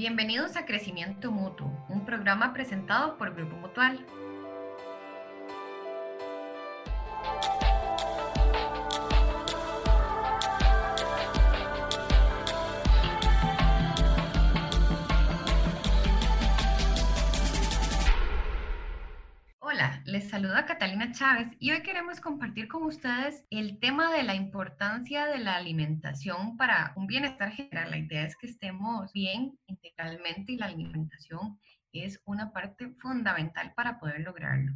Bienvenidos a Crecimiento Mutuo, un programa presentado por Grupo Mutual. Saluda Catalina Chávez y hoy queremos compartir con ustedes el tema de la importancia de la alimentación para un bienestar general. La idea es que estemos bien integralmente y la alimentación es una parte fundamental para poder lograrlo.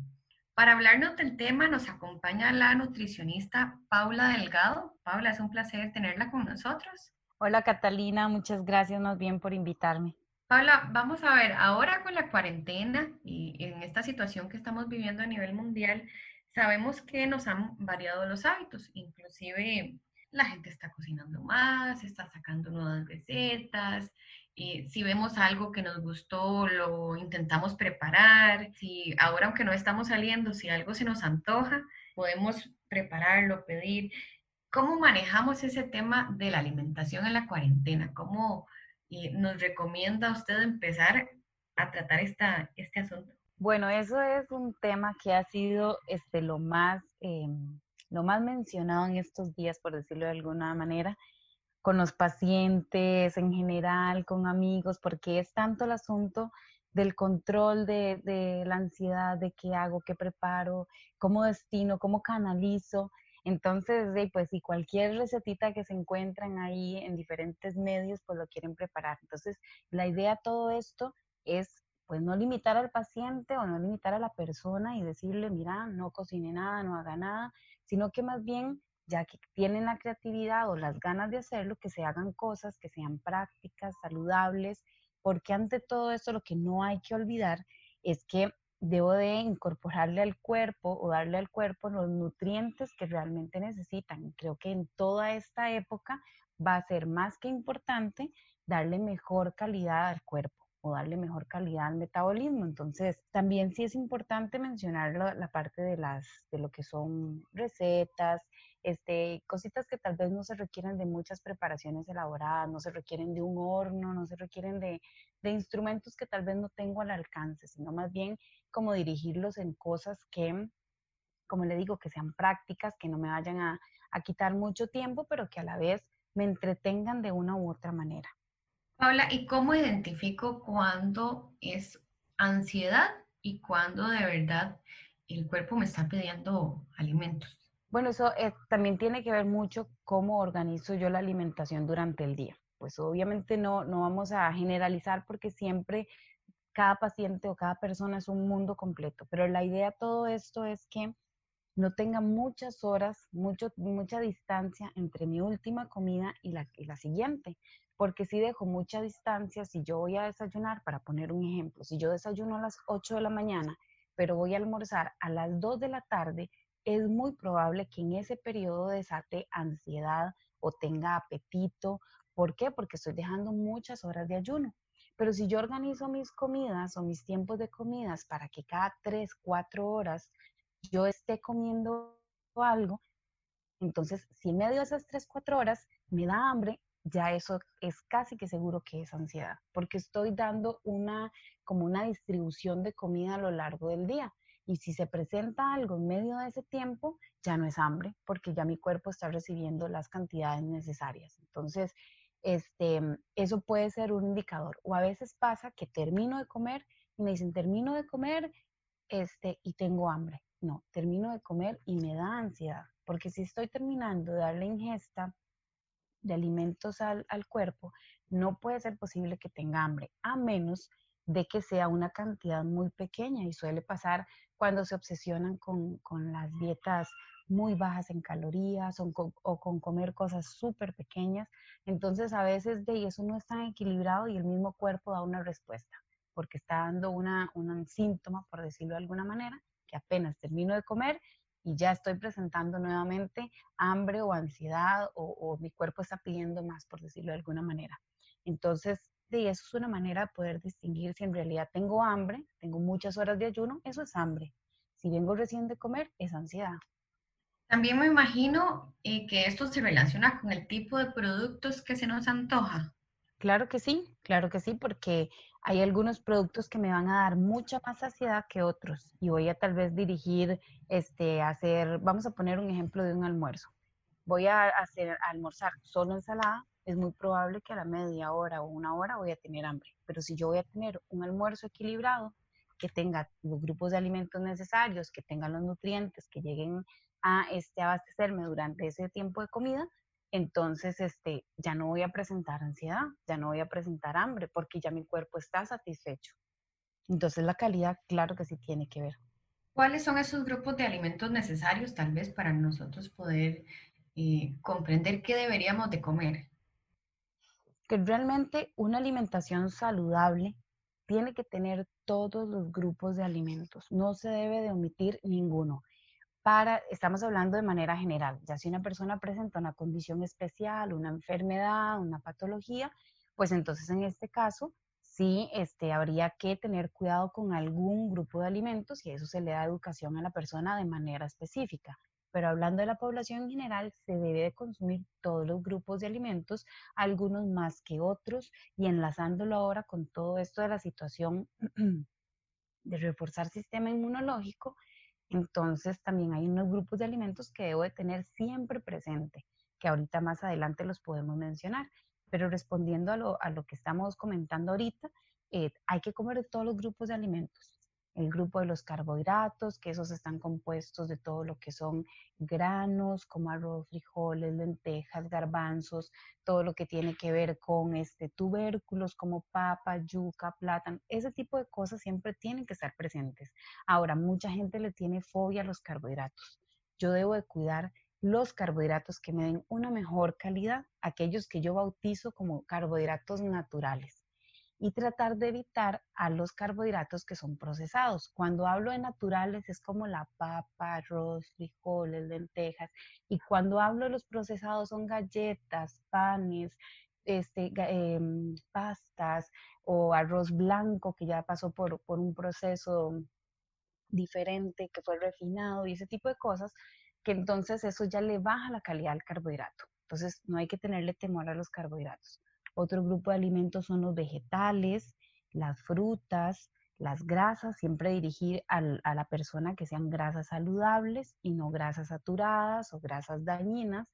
Para hablarnos del tema nos acompaña la nutricionista Paula Delgado. Paula, es un placer tenerla con nosotros. Hola Catalina, muchas gracias más bien por invitarme. Paula, vamos a ver, ahora con la cuarentena y en esta situación que estamos viviendo a nivel mundial, sabemos que nos han variado los hábitos, inclusive la gente está cocinando más, está sacando nuevas recetas, y si vemos algo que nos gustó, lo intentamos preparar, si ahora aunque no estamos saliendo, si algo se nos antoja, podemos prepararlo, pedir. ¿Cómo manejamos ese tema de la alimentación en la cuarentena? ¿Cómo nos recomienda usted empezar a tratar esta, este asunto? Bueno, eso es un tema que ha sido este, lo, más, em, lo más mencionado en estos días, por decirlo de alguna manera, con los pacientes en general, con amigos, porque es tanto el asunto del control de, de la ansiedad, de qué hago, qué preparo, cómo destino, cómo canalizo, entonces, pues si cualquier recetita que se encuentran ahí en diferentes medios, pues lo quieren preparar. Entonces, la idea de todo esto es pues no limitar al paciente o no limitar a la persona y decirle, mira, no cocine nada, no haga nada, sino que más bien, ya que tienen la creatividad o las ganas de hacerlo, que se hagan cosas que sean prácticas, saludables, porque ante todo esto lo que no hay que olvidar es que debo de incorporarle al cuerpo o darle al cuerpo los nutrientes que realmente necesitan. Creo que en toda esta época va a ser más que importante darle mejor calidad al cuerpo o darle mejor calidad al metabolismo. Entonces, también sí es importante mencionar la, parte de, las, de lo que son recetas, este, cositas que tal vez no se requieren de muchas preparaciones elaboradas, no se requieren de un horno, no se requieren de, instrumentos que tal vez no tengo al alcance, sino más bien como dirigirlos en cosas que, como le digo, que sean prácticas, que no me vayan a, a quitar mucho tiempo, pero que a la vez me entretengan de una u otra manera. Paula, ¿y cómo identifico cuándo es ansiedad y cuándo de verdad el cuerpo me está pidiendo alimentos? Bueno, eso eh, también tiene que ver mucho cómo organizo yo la alimentación durante el día. Pues obviamente no, no vamos a generalizar porque siempre cada paciente o cada persona es un mundo completo, pero la idea de todo esto es que no tenga muchas horas, mucho, mucha distancia entre mi última comida y la, y la siguiente porque si dejo mucha distancia, si yo voy a desayunar, para poner un ejemplo, si yo desayuno a las 8 de la mañana, pero voy a almorzar a las 2 de la tarde, es muy probable que en ese periodo desate ansiedad o tenga apetito. ¿Por qué? Porque estoy dejando muchas horas de ayuno. Pero si yo organizo mis comidas o mis tiempos de comidas para que cada 3, 4 horas yo esté comiendo algo, entonces si en medio esas 3, 4 horas me da hambre, ya eso es casi que seguro que es ansiedad, porque estoy dando una como una distribución de comida a lo largo del día. Y si se presenta algo en medio de ese tiempo, ya no es hambre, porque ya mi cuerpo está recibiendo las cantidades necesarias. Entonces, este, eso puede ser un indicador. O a veces pasa que termino de comer y me dicen, termino de comer este, y tengo hambre. No, termino de comer y me da ansiedad, porque si estoy terminando de darle ingesta de alimentos al, cuerpo, no puede ser posible que tenga hambre, a menos de que sea una cantidad muy pequeña y suele pasar cuando se obsesionan con, las dietas muy bajas en calorías o con, comer cosas súper pequeñas. Entonces a veces de eso no es tan equilibrado y el mismo cuerpo da una respuesta porque está dando una, un síntoma, por decirlo de alguna manera, que apenas termino de comer y ya estoy presentando nuevamente hambre o ansiedad o, mi cuerpo está pidiendo más, por decirlo de alguna manera. Entonces, de eso es una manera de poder distinguir si en realidad tengo hambre, tengo muchas horas de ayuno, eso es hambre. Si vengo recién de comer, es ansiedad. También me imagino eh, que esto se relaciona con el tipo de productos que se nos antoja. Claro que sí, claro que sí, porque hay algunos productos que me van a dar mucha más saciedad que otros y voy a tal vez dirigir, este, hacer, vamos a poner un ejemplo de un almuerzo. Voy a hacer almorzar solo ensalada, es muy probable que a la media hora o una hora voy a tener hambre, pero si yo voy a tener un almuerzo equilibrado, que tenga los grupos de alimentos necesarios, que tengan los nutrientes, que lleguen a este, abastecerme durante ese tiempo de comida, entonces este, ya no voy a presentar ansiedad, ya no voy a presentar hambre, porque ya mi cuerpo está satisfecho. Entonces la calidad, claro que sí tiene que ver. ¿Cuáles son esos grupos de alimentos necesarios tal vez para nosotros poder eh, comprender qué deberíamos de comer? Que realmente una alimentación saludable tiene que tener todos los grupos de alimentos, no se debe de omitir ninguno para, estamos hablando de manera general, ya si una persona presenta una condición especial, una enfermedad, una patología, pues entonces en este caso sí este, habría que tener cuidado con algún grupo de alimentos y eso se le da educación a la persona de manera específica. Pero hablando de la población en general, se debe de consumir todos los grupos de alimentos, algunos más que otros, y enlazándolo ahora con todo esto de la situación de reforzar sistema inmunológico, entonces también hay unos grupos de alimentos que debo de tener siempre presente, que ahorita más adelante los podemos mencionar. Pero respondiendo a lo, a lo que estamos comentando ahorita, eh, hay que comer todos los grupos de alimentos el grupo de los carbohidratos, que esos están compuestos de todo lo que son granos, como arroz, frijoles, lentejas, garbanzos, todo lo que tiene que ver con este, tubérculos como papa, yuca, plátano, ese tipo de cosas siempre tienen que estar presentes. Ahora, mucha gente le tiene fobia a los carbohidratos. Yo debo de cuidar los carbohidratos que me den una mejor calidad, aquellos que yo bautizo como carbohidratos naturales y tratar de evitar a los carbohidratos que son procesados. Cuando hablo de naturales es como la papa, arroz, frijoles, lentejas. Y cuando hablo de los procesados son galletas, panes, este, em, pastas o arroz blanco que ya pasó por, por un proceso diferente, que fue refinado y ese tipo de cosas, que entonces eso ya le baja la calidad al carbohidrato. Entonces no hay que tenerle temor a los carbohidratos. Otro grupo de alimentos son los vegetales, las frutas, las grasas, siempre dirigir a la persona que sean grasas saludables y no grasas saturadas o grasas dañinas.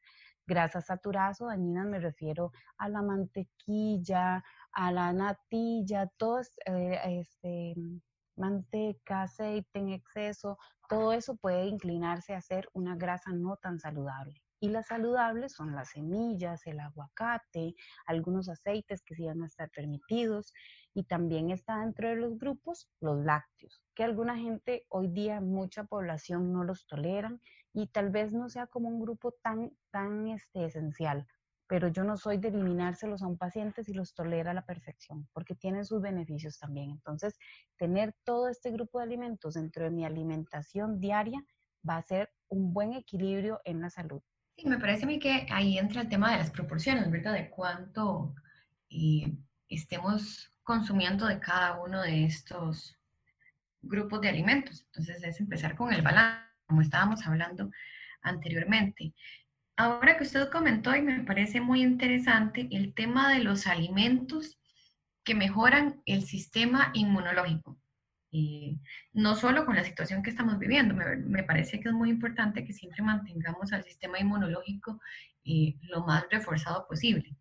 Grasas saturadas o dañinas me refiero a la mantequilla, a la natilla, todo eh, este, manteca, aceite en exceso, todo eso puede inclinarse a ser una grasa no tan saludable. Y las saludables son las semillas, el aguacate, algunos aceites que sí van a estar permitidos. Y también está dentro de los grupos los lácteos, que alguna gente hoy día, mucha población no los toleran y tal vez no sea como un grupo tan, tan este, esencial. Pero yo no soy de eliminárselos a un paciente si los tolera a la perfección, porque tienen sus beneficios también. Entonces, tener todo este grupo de alimentos dentro de mi alimentación diaria va a ser un buen equilibrio en la salud. Sí, me parece a mí que ahí entra el tema de las proporciones, ¿verdad? De cuánto eh, estemos consumiendo de cada uno de estos grupos de alimentos. Entonces es empezar con el balance, como estábamos hablando anteriormente. Ahora que usted comentó y me parece muy interesante el tema de los alimentos que mejoran el sistema inmunológico. Eh, no solo con la situación que estamos viviendo, me, parece que es muy importante que siempre mantengamos al sistema inmunológico eh, lo más reforzado posible.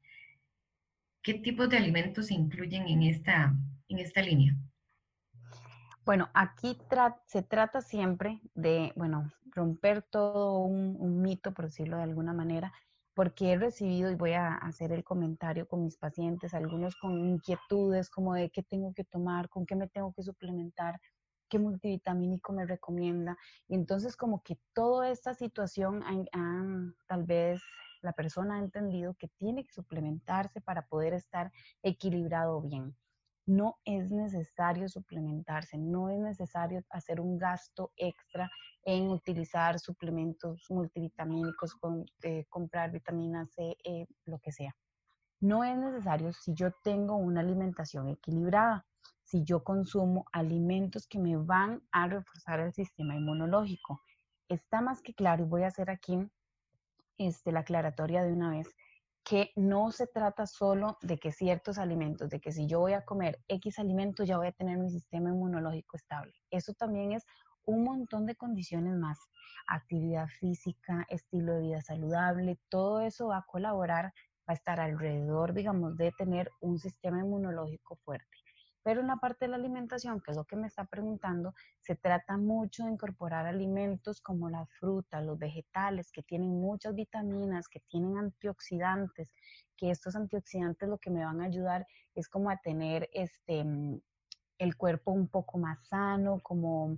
¿Qué tipos de alimentos se incluyen en esta, en esta línea? Bueno, aquí se trata siempre de, bueno, romper todo un, un, mito, por decirlo de alguna manera, porque he recibido, y voy a hacer el comentario con mis pacientes, algunos con inquietudes como de qué tengo que tomar, con qué me tengo que suplementar, qué multivitamínico me recomienda. Y entonces como que toda esta situación, tal vez la persona ha entendido que tiene que suplementarse para poder estar equilibrado bien no es necesario suplementarse, no es necesario hacer un gasto extra en utilizar suplementos multivitamínicos, eh, comprar vitamina C, eh, lo que sea. No es necesario si yo tengo una alimentación equilibrada, si yo consumo alimentos que me van a reforzar el sistema inmunológico. Está más que claro y voy a hacer aquí este, la aclaratoria de una vez que no se trata solo de que ciertos alimentos, de que si yo voy a comer X alimentos ya voy a tener mi sistema inmunológico estable. Eso también es un montón de condiciones más. Actividad física, estilo de vida saludable, todo eso va a colaborar, va a estar alrededor, digamos, de tener un sistema inmunológico fuerte. Pero en la parte de la alimentación, que es lo que me está preguntando, se trata mucho de incorporar alimentos como la fruta, los vegetales, que tienen muchas vitaminas, que tienen antioxidantes, que estos antioxidantes lo que me van a ayudar es como a tener este, mm, el cuerpo un poco más sano, como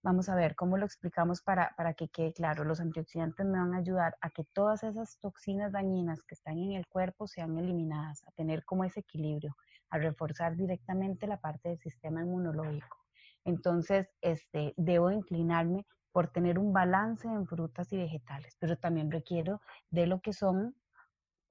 Vamos a ver cómo lo explicamos para, para, que quede claro. Los antioxidantes me van a ayudar a que todas esas toxinas dañinas que están en el cuerpo sean eliminadas, a tener como ese equilibrio a reforzar directamente la parte del sistema inmunológico. Entonces, este, debo inclinarme por tener un balance en frutas y vegetales, pero también requiero de lo que son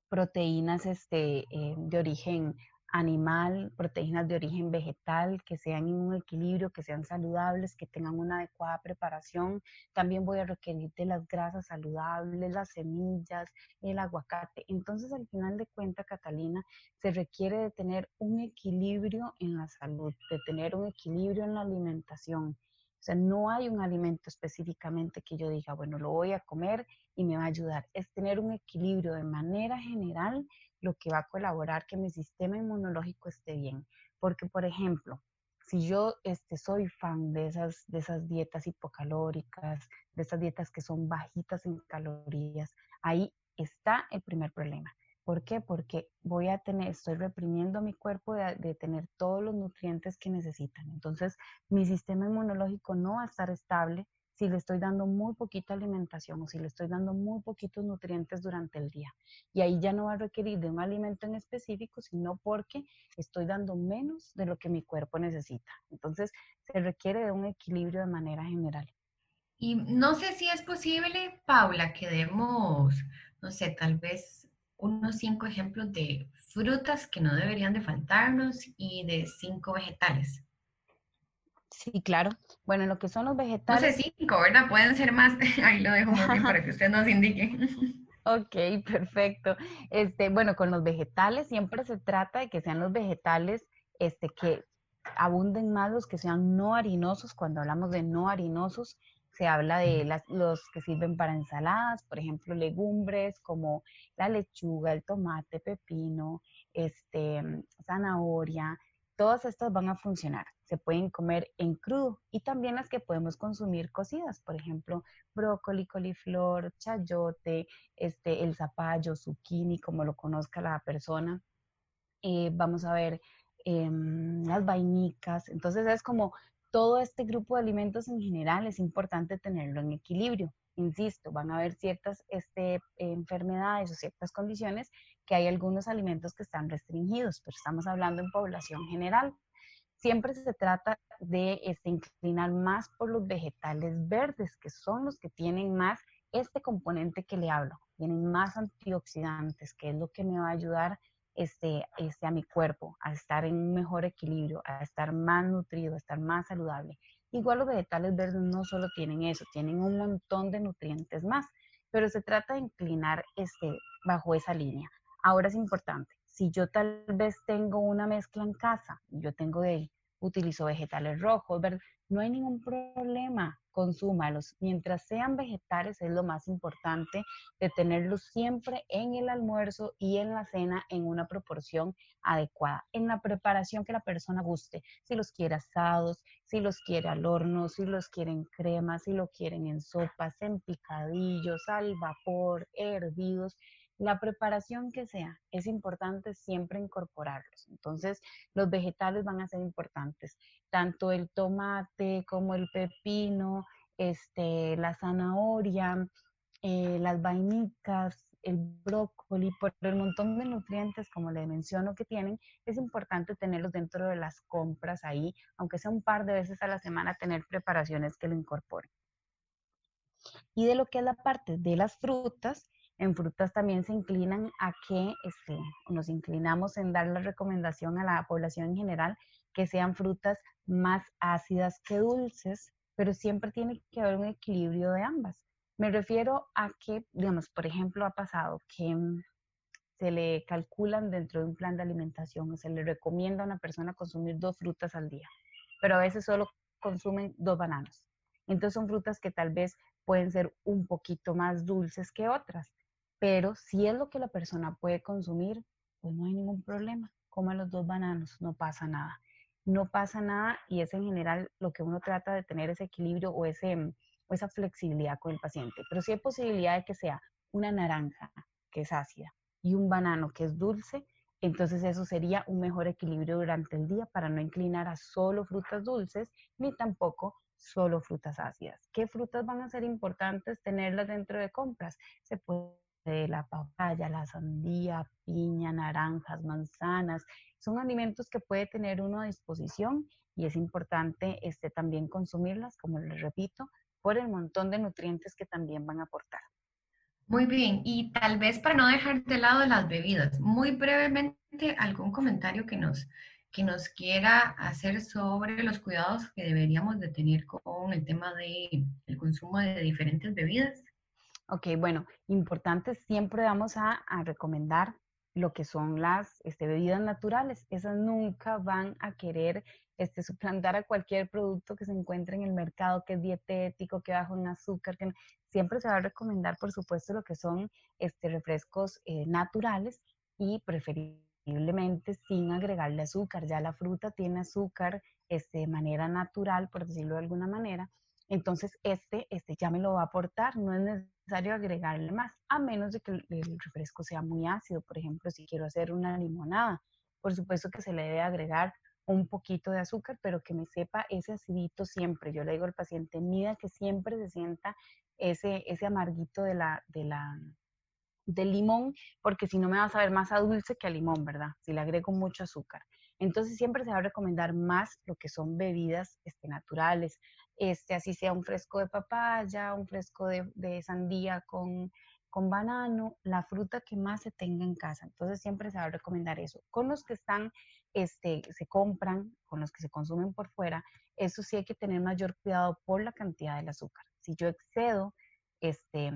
proteínas este, eh, de origen animal, proteínas de origen vegetal, que sean en un equilibrio, que sean saludables, que tengan una adecuada preparación. También voy a requerir de las grasas saludables, las semillas, el aguacate. Entonces, al final de cuentas, Catalina, se requiere de tener un equilibrio en la salud, de tener un equilibrio en la alimentación. O sea, no hay un alimento específicamente que yo diga, bueno, lo voy a comer y me va a ayudar. Es tener un equilibrio de manera general lo que va a colaborar que mi sistema inmunológico esté bien. Porque, por ejemplo, si yo este, soy fan de esas, de esas dietas hipocalóricas, de esas dietas que son bajitas en calorías, ahí está el primer problema. ¿Por qué? Porque voy a tener, estoy reprimiendo mi cuerpo de, de, tener todos los nutrientes que necesitan. Entonces, mi sistema inmunológico no va a estar estable si le estoy dando muy poquita alimentación o si le estoy dando muy poquitos nutrientes durante el día. Y ahí ya no va a requerir de un alimento en específico, sino porque estoy dando menos de lo que mi cuerpo necesita. Entonces, se requiere de un equilibrio de manera general. Y no sé si es posible, Paula, que demos, no sé, tal vez unos cinco ejemplos de frutas que no deberían de faltarnos y de cinco vegetales. Sí, claro. Bueno, lo que son los vegetales. No sé, cinco, ¿verdad? Pueden ser más. Ahí lo dejo muy bien para que usted nos indique. Ok, perfecto. Este, bueno, con los vegetales siempre se trata de que sean los vegetales este, que abunden más los que sean no harinosos. Cuando hablamos de no harinosos, se habla de las, los que sirven para ensaladas, por ejemplo, legumbres como la lechuga, el tomate, pepino, este, zanahoria, todas estas van a funcionar. Se pueden comer en crudo y también las que podemos consumir cocidas, por ejemplo, brócoli, coliflor, chayote, este, el zapallo, zucchini, como lo conozca la persona. Eh, vamos a ver em, las vainicas. Entonces es como todo este grupo de alimentos en general es importante tenerlo en equilibrio. Insisto, van a haber ciertas este, enfermedades o ciertas condiciones que hay algunos alimentos que están restringidos, pero estamos hablando en población general. Siempre se trata de este, inclinar más por los vegetales verdes, que son los que tienen más este componente que le hablo, tienen más antioxidantes, que es lo que me va a ayudar este, este, a mi cuerpo a estar en un mejor equilibrio, a estar más nutrido, a estar más saludable. Igual los vegetales verdes no solo tienen eso, tienen un montón de nutrientes más, pero se trata de inclinar este, bajo esa línea. Ahora es importante, si yo tal vez tengo una mezcla en casa, yo tengo de, utilizo vegetales rojos, no hay ningún problema, consúmalos. Mientras sean vegetales es lo más importante de tenerlos siempre en el almuerzo y en la cena en una proporción adecuada, en la preparación que la persona guste, si los quiere asados, si los quiere al horno, si los quieren en crema, si lo quieren en sopas, en picadillos, al vapor, hervidos, la preparación que sea, es importante siempre incorporarlos. Entonces, los vegetales van a ser importantes, tanto el tomate como el pepino, este, la zanahoria, eh, las vainicas, el brócoli, por el montón de nutrientes, como le menciono, que tienen, es importante tenerlos dentro de las compras ahí, aunque sea un par de veces a la semana, tener preparaciones que lo incorporen. Y de lo que es la parte de las frutas, en frutas también se inclinan a que este, nos inclinamos en dar la recomendación a la población en general que sean frutas más ácidas que dulces, pero siempre tiene que haber un equilibrio de ambas. Me refiero a que, digamos, por ejemplo, ha pasado que mm, se le calculan dentro de un plan de alimentación se le recomienda a una persona consumir dos frutas al día, pero a veces solo consumen dos bananos. Entonces son frutas que tal vez pueden ser un poquito más dulces que otras, pero si es lo que la persona puede consumir, pues no hay ningún problema. Coma los dos bananos, no pasa nada. No pasa nada y es en general lo que uno trata de tener ese equilibrio o, ese, o esa flexibilidad con el paciente. Pero si hay posibilidad de que sea una naranja, que es ácida, y un banano, que es dulce, entonces eso sería un mejor equilibrio durante el día para no inclinar a solo frutas dulces ni tampoco solo frutas ácidas. ¿Qué frutas van a ser importantes tenerlas dentro de compras? Se puede la papaya, la sandía, piña, naranjas, manzanas. Son alimentos que puede tener uno a disposición y es importante este, también consumirlas, como les repito, por el montón de nutrientes que también van a aportar. Muy bien, y tal vez para no dejar de lado las bebidas, muy brevemente algún comentario que nos, que nos quiera hacer sobre los cuidados que deberíamos de tener con el tema del el consumo de diferentes bebidas. Ok, bueno, importante, siempre vamos a, a recomendar lo que son las este, bebidas naturales. Esas nunca van a querer este, suplantar a cualquier producto que se encuentre en el mercado, que es dietético, que bajo en azúcar, que siempre se va a recomendar, por supuesto, lo que son este, refrescos eh, naturales y preferiblemente sin agregarle azúcar. Ya la fruta tiene azúcar este, de manera natural, por decirlo de alguna manera. Entonces, este, este ya me lo va a aportar, no es necesario agregarle más, a menos de que el refresco sea muy ácido. Por ejemplo, si quiero hacer una limonada, por supuesto que se le debe agregar un poquito de azúcar, pero que me sepa ese acidito siempre. Yo le digo al paciente, mida que siempre se sienta ese, ese amarguito de la, de la, del limón, porque si no me va a saber más a dulce que a limón, ¿verdad? Si le agrego mucho azúcar. Entonces siempre se va a recomendar más lo que son bebidas este, naturales, este, así sea un fresco de papaya, un fresco de, de sandía con, con banano, la fruta que más se tenga en casa. Entonces siempre se va a recomendar eso. Con los que están este, se compran, con los que se consumen por fuera, eso sí hay que tener mayor cuidado por la cantidad del azúcar. Si yo excedo este,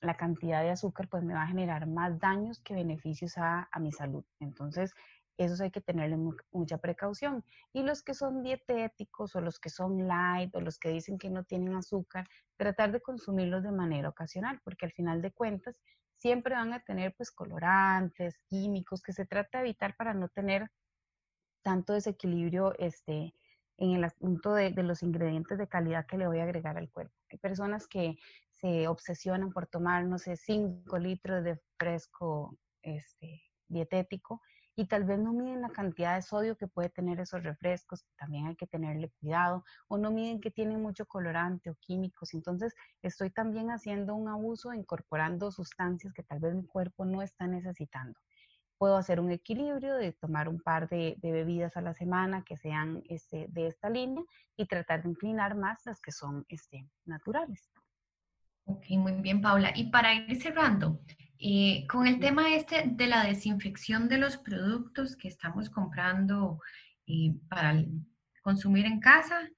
la cantidad de azúcar, pues me va a generar más daños que beneficios a, mi salud. Entonces, eso hay que tenerle mucha precaución. Y los que son dietéticos o los que son light o los que dicen que no tienen azúcar, tratar de consumirlos de manera ocasional, porque al final de cuentas siempre van a tener pues colorantes, químicos, que se trata de evitar para no tener tanto desequilibrio este, en el asunto de, los ingredientes de calidad que le voy a agregar al cuerpo. Hay personas que se obsesionan por tomar, no sé, 5 litros de fresco este, dietético y tal vez no miden la cantidad de sodio que puede tener esos refrescos, también hay que tenerle cuidado, o no miden que tienen mucho colorante o químicos. Entonces, estoy también haciendo un abuso, incorporando sustancias que tal vez mi cuerpo no está necesitando puedo hacer un equilibrio de tomar un par de, bebidas a la semana que sean este, de esta línea y tratar de inclinar más las que son este, naturales. Ok, muy bien, Paula. Y para ir cerrando, eh, con el tema este de la desinfección de los productos que estamos comprando eh, para consumir en casa,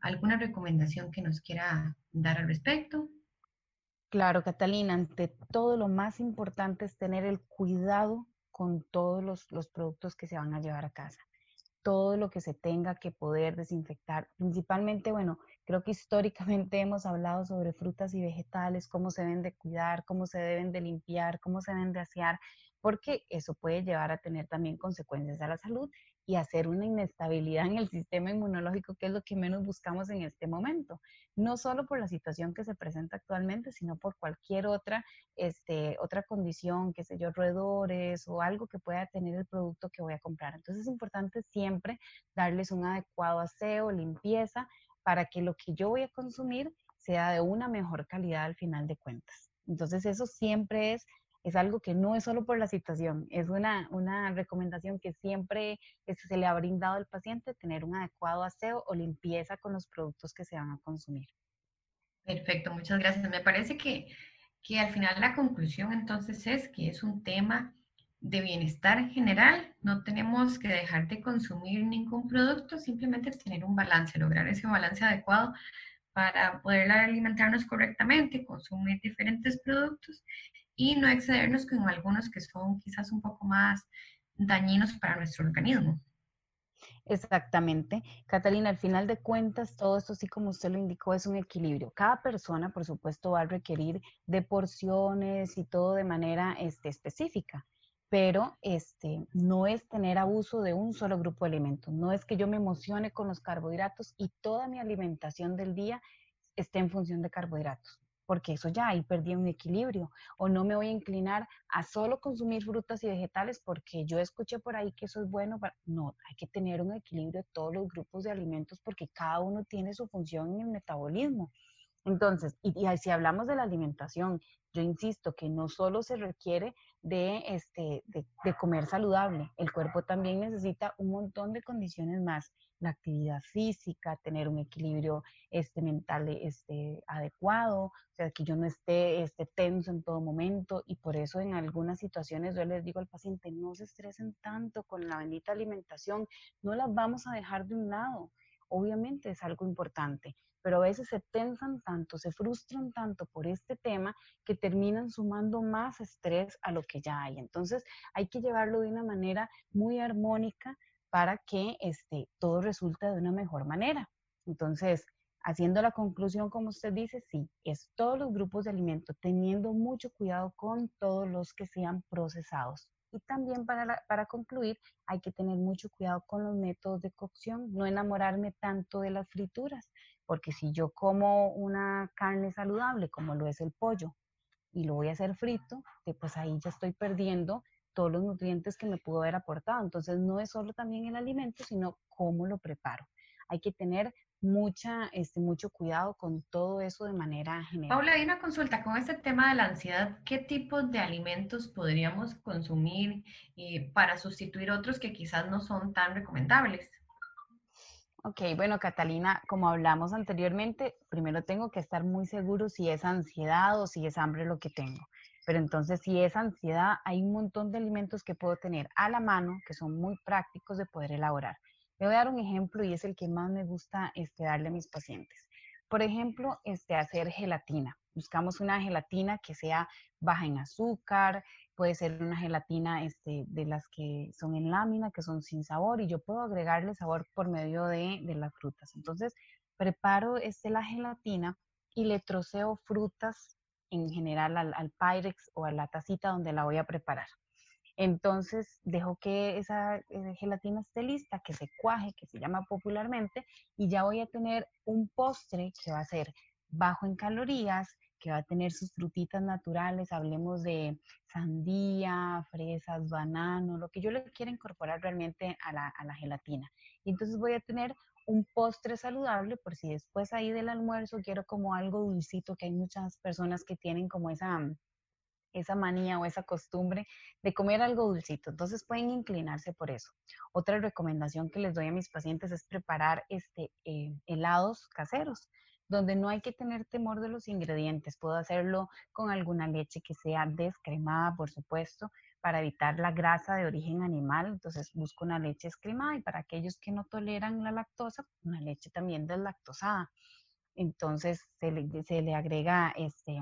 ¿alguna recomendación que nos quiera dar al respecto? Claro, Catalina, ante todo lo más importante es tener el cuidado con todos los, productos que se van a llevar a casa. Todo lo que se tenga que poder desinfectar. Principalmente, bueno, creo que históricamente hemos hablado sobre frutas y vegetales, cómo se deben de cuidar, cómo se deben de limpiar, cómo se deben de asear, porque eso puede llevar a tener también consecuencias a la salud y hacer una inestabilidad en el sistema inmunológico, que es lo que menos buscamos en este momento. No solo por la situación que se presenta actualmente, sino por cualquier otra, este, otra condición, qué sé yo, roedores o algo que pueda tener el producto que voy a comprar. Entonces es importante siempre darles un adecuado aseo, limpieza, para que lo que yo voy a consumir sea de una mejor calidad al final de cuentas. Entonces eso siempre es es algo que no es solo por la situación, es una, una recomendación que siempre se le ha brindado al paciente, tener un adecuado aseo o limpieza con los productos que se van a consumir. Perfecto, muchas gracias. Me parece que, que al final la conclusión entonces es que es un tema de bienestar general, no tenemos que dejar de consumir ningún producto, simplemente tener un balance, lograr ese balance adecuado para poder alimentarnos correctamente, consumir diferentes productos y no excedernos con algunos que son quizás un poco más dañinos para nuestro organismo. Exactamente. Catalina, al final de cuentas, todo esto, así como usted lo indicó, es un equilibrio. Cada persona, por supuesto, va a requerir de porciones y todo de manera este, específica, pero este, no es tener abuso de un solo grupo de alimentos. No es que yo me emocione con los carbohidratos y toda mi alimentación del día esté en función de carbohidratos porque eso ya ahí perdí un equilibrio. O no me voy a inclinar a solo consumir frutas y vegetales porque yo escuché por ahí que eso es bueno. No, hay que tener un equilibrio de todos los grupos de alimentos porque cada uno tiene su función en el metabolismo. Entonces, y, si hablamos de la alimentación, yo insisto que no solo se requiere de, este, de, comer saludable, el cuerpo también necesita un montón de condiciones más, la actividad física, tener un equilibrio este, mental este, adecuado, o sea, que yo no esté este, tenso en todo momento y por eso en algunas situaciones yo les digo al paciente, no se estresen tanto con la bendita alimentación, no las vamos a dejar de un lado, obviamente es algo importante, pero a veces se tensan tanto, se frustran tanto por este tema que terminan sumando más estrés a lo que ya hay. Entonces hay que llevarlo de una manera muy armónica para que este, todo resulte de una mejor manera. Entonces, haciendo la conclusión, como usted dice, sí, es todos los grupos de alimentos, teniendo mucho cuidado con todos los que sean procesados. Y también para, para concluir, hay que tener mucho cuidado con los métodos de cocción, no enamorarme tanto de las frituras, porque si yo como una carne saludable, como lo es el pollo, y lo voy a hacer frito, pues ahí ya estoy perdiendo todos los nutrientes que me pudo haber aportado. Entonces no es solo también el alimento, sino cómo lo preparo. Hay que tener mucha, este, mucho cuidado con todo eso de manera general. Paula, hay una consulta con este tema de la ansiedad. ¿Qué tipos de alimentos podríamos consumir eh, para sustituir otros que quizás no son tan recomendables? Ok, bueno, Catalina, como hablamos anteriormente, primero tengo que estar muy seguro si es ansiedad o si es hambre lo que tengo. Pero entonces, si es ansiedad, hay un montón de alimentos que puedo tener a la mano que son muy prácticos de poder elaborar. Le voy a dar un ejemplo y es el que más me gusta este, darle a mis pacientes. Por ejemplo, este, hacer gelatina. Buscamos una gelatina que sea baja en azúcar, puede ser una gelatina este, de las que son en lámina, que son sin sabor, y yo puedo agregarle sabor por medio de, las frutas. Entonces, preparo este, la gelatina y le troceo frutas en general al, al Pyrex o a la tacita donde la voy a preparar. Entonces dejo que esa eh, gelatina esté lista, que se cuaje, que se llama popularmente, y ya voy a tener un postre que va a ser bajo en calorías, que va a tener sus frutitas naturales, hablemos de sandía, fresas, banano, lo que yo le quiera incorporar realmente a la, a la gelatina. Y entonces voy a tener un postre saludable por si después ahí del almuerzo quiero como algo dulcito, que hay muchas personas que tienen como esa esa manía o esa costumbre de comer algo dulcito. Entonces pueden inclinarse por eso. Otra recomendación que les doy a mis pacientes es preparar este, eh, helados caseros donde no hay que tener temor de los ingredientes. Puedo hacerlo con alguna leche que sea descremada, por supuesto, para evitar la grasa de origen animal. Entonces busco una leche descremada y para aquellos que no toleran la lactosa, una leche también deslactosada. Entonces se le, se le agrega este,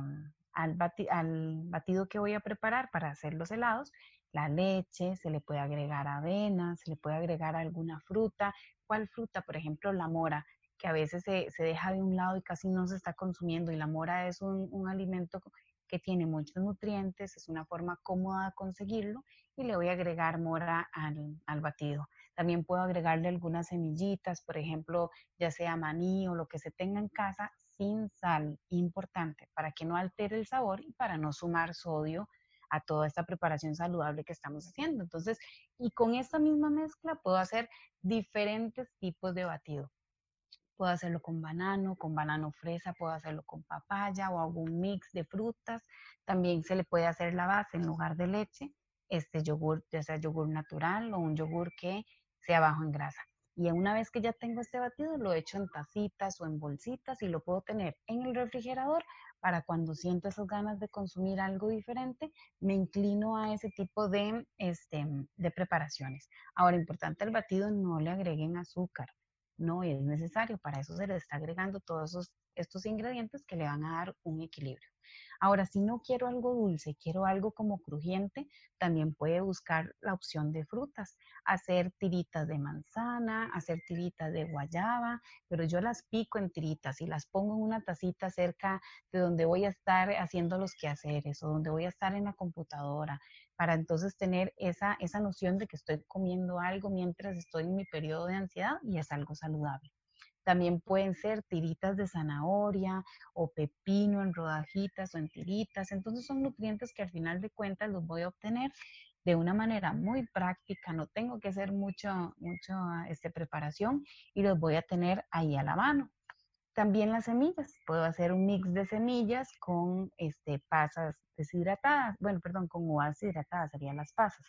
al, batido que voy a preparar para hacer los helados, la leche, se le puede agregar avena, se le puede agregar alguna fruta. ¿Cuál fruta? Por ejemplo, la mora, que a veces se, deja de un lado y casi no se está consumiendo. Y la mora es un, alimento que tiene muchos nutrientes, es una forma cómoda de conseguirlo y le voy a agregar mora al, al, batido. También puedo agregarle algunas semillitas, por ejemplo, ya sea maní o lo que se tenga en casa, sin sal, importante, para que no altere el sabor y para no sumar sodio a toda esta preparación saludable que estamos haciendo. Entonces, y con esta misma mezcla puedo hacer diferentes tipos de batido. Puedo hacerlo con banano, con banano fresa, puedo hacerlo con papaya o algún mix de frutas. También se le puede hacer la base en lugar de leche, este yogur, ya sea yogur natural o un yogur que sea bajo en grasa. Y una vez que ya tengo este batido, lo echo en tacitas o en bolsitas y lo puedo tener en el refrigerador para cuando siento esas ganas de consumir algo diferente, me inclino a ese tipo de, este, de preparaciones. Ahora, importante al batido, no le agreguen azúcar. No es necesario, para eso se le está agregando todos esos estos ingredientes que le van a dar un equilibrio. Ahora, si no quiero algo dulce, quiero algo como crujiente, también puede buscar la opción de frutas, hacer tiritas de manzana, hacer tiritas de guayaba, pero yo las pico en tiritas y las pongo en una tacita cerca de donde voy a estar haciendo los quehaceres o donde voy a estar en la computadora, para entonces tener esa, esa noción de que estoy comiendo algo mientras estoy en mi periodo de ansiedad y es algo saludable. También pueden ser tiritas de zanahoria o pepino en rodajitas o en tiritas. Entonces son nutrientes que al final de cuentas los voy a obtener de una manera muy práctica, no tengo que hacer mucho, mucho este, preparación y los voy a tener ahí a la mano. También las semillas, puedo hacer un mix de semillas con este, pasas deshidratadas, bueno, perdón, con uvas deshidratadas serían las pasas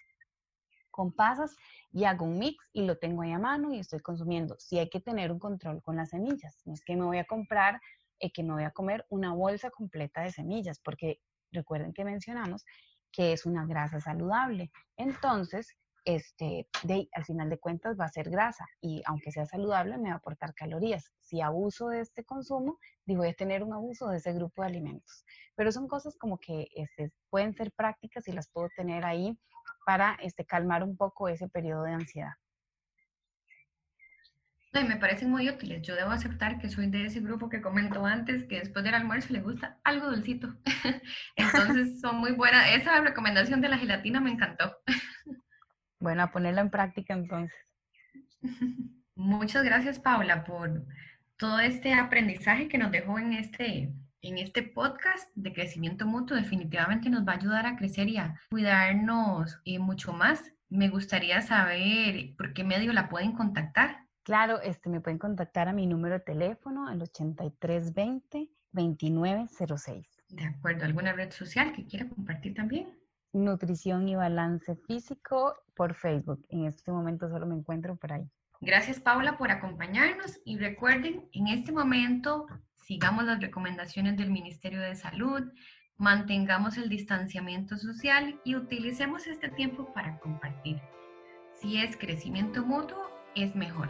con pasas y hago un mix y lo tengo ahí a mano y estoy consumiendo. Sí hay que tener un control con las semillas. No es que me voy a comprar, eh, que me voy a comer una bolsa completa de semillas, porque recuerden que mencionamos que es una grasa saludable. Entonces, este, de, al final de cuentas va a ser grasa y aunque sea saludable me va a aportar calorías. Si abuso de este consumo, digo, voy a tener un abuso de ese grupo de alimentos. Pero son cosas como que este, pueden ser prácticas y las puedo tener ahí para este, calmar un poco ese periodo de ansiedad. me parecen muy útiles. Yo debo aceptar que soy de ese grupo que comentó antes que después del almuerzo le gusta algo dulcito. Entonces son muy buenas. Esa recomendación de la gelatina me encantó. Bueno, a ponerla en práctica entonces. Muchas gracias, Paula, por todo este aprendizaje que nos dejó en este en este podcast de crecimiento mutuo definitivamente nos va a ayudar a crecer y a cuidarnos y mucho más. Me gustaría saber por qué medio la pueden contactar. Claro, este, me pueden contactar a mi número de teléfono, el 8320-2906. De acuerdo, ¿alguna red social que quiera compartir también? Nutrición y balance físico por Facebook. En este momento solo me encuentro por ahí. Gracias Paula por acompañarnos y recuerden, en este momento sigamos las recomendaciones del Ministerio de Salud, mantengamos el distanciamiento social y utilicemos este tiempo para compartir. Si es crecimiento mutuo, es mejor.